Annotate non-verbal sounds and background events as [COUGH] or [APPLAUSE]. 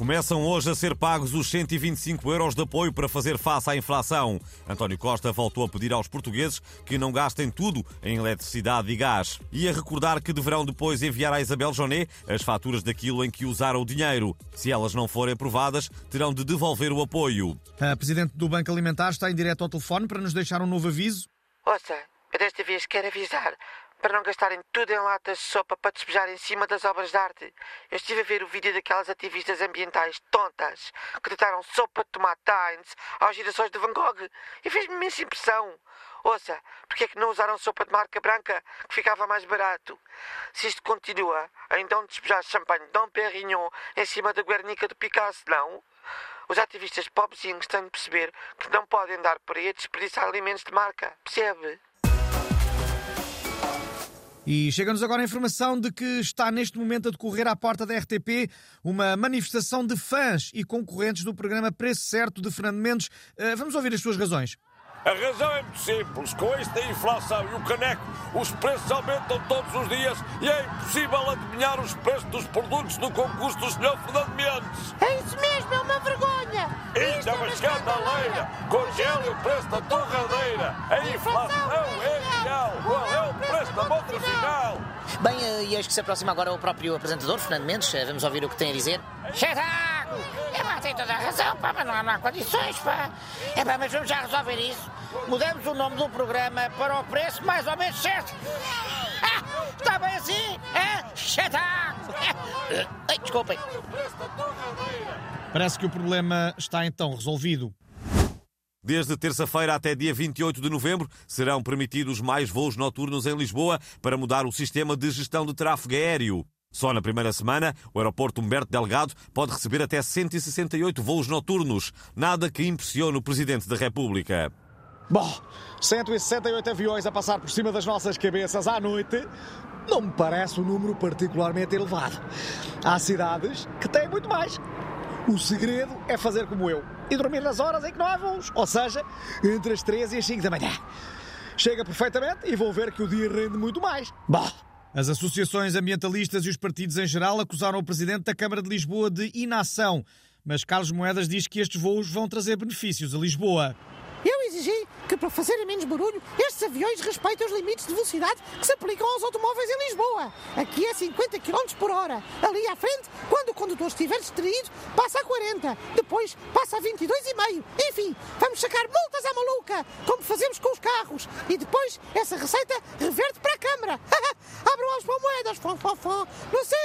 Começam hoje a ser pagos os 125 euros de apoio para fazer face à inflação. António Costa voltou a pedir aos portugueses que não gastem tudo em eletricidade e gás. E a recordar que deverão depois enviar à Isabel Jonet as faturas daquilo em que usaram o dinheiro. Se elas não forem aprovadas, terão de devolver o apoio. A Presidente do Banco Alimentar está em direto ao telefone para nos deixar um novo aviso. Ouça, eu desta vez quero avisar para não gastarem tudo em latas de sopa para despejar em cima das obras de arte. Eu estive a ver o vídeo daquelas ativistas ambientais tontas que deitaram sopa de tomate Heinz aos girassóis de Van Gogh e fez-me imensa impressão. Ouça, porque é que não usaram sopa de marca branca, que ficava mais barato? Se isto continua, então despejar champanhe de Dom Perignon em cima da Guernica do Picasso, não? Os ativistas pobrezinhos têm de perceber que não podem dar por aí a desperdiçar alimentos de marca, percebe? E chega-nos agora a informação de que está neste momento a decorrer à porta da RTP uma manifestação de fãs e concorrentes do programa Preço Certo de Fernando Mendes. Uh, vamos ouvir as suas razões. A razão é muito simples. Com esta inflação e o caneco, os preços aumentam todos os dias e é impossível adivinhar os preços dos produtos do concurso do Sr. Fernando Mendes. É isso mesmo, é uma vergonha. Isto é uma escandaleira. Congele o preço da torradeira. A inflação é é o final? Bem, eh, e eis que se aproxima agora o próprio apresentador, Fernando Mendes. Eh, Vamos ouvir o que tem a dizer. Espetáculo! É pá, tem toda a razão, pá, mas não há, não há condições, pá. É pá, mas vamos já resolver isso. Mudamos o nome do programa para o preço mais ou menos certo. Ah, Está bem assim? É? Espetáculo! Ai, desculpem. Parece que o problema está então resolvido. Desde terça-feira até dia 28 de novembro serão permitidos mais voos noturnos em Lisboa para mudar o sistema de gestão de tráfego aéreo. Só na primeira semana, o aeroporto Humberto Delgado pode receber até 168 voos noturnos, nada que impressione o Presidente da República. Bom, 168 aviões a passar por cima das nossas cabeças à noite não me parece um número particularmente elevado. Há cidades que têm muito mais. O segredo é fazer como eu e dormir nas horas em que não há voos, ou seja, entre as 3 e as 5 da manhã. Chega perfeitamente e vou ver que o dia rende muito mais. Bom, As associações ambientalistas e os partidos em geral acusaram o Presidente da Câmara de Lisboa de inação. Mas Carlos Moedas diz que estes voos vão trazer benefícios a Lisboa. Eu exigi que, para fazerem menos barulho, estes aviões respeitem os limites de velocidade que se aplicam aos automóveis em Lisboa. Aqui é 50 km por hora. Ali à frente, quando o condutor estiver distraído, passa a 40. Depois passa a 22,5. Enfim, vamos sacar multas à maluca, como fazemos com os carros. E depois, essa receita reverte para a Câmara. [LAUGHS] Abram as moedas, fó, fó, fó, no céu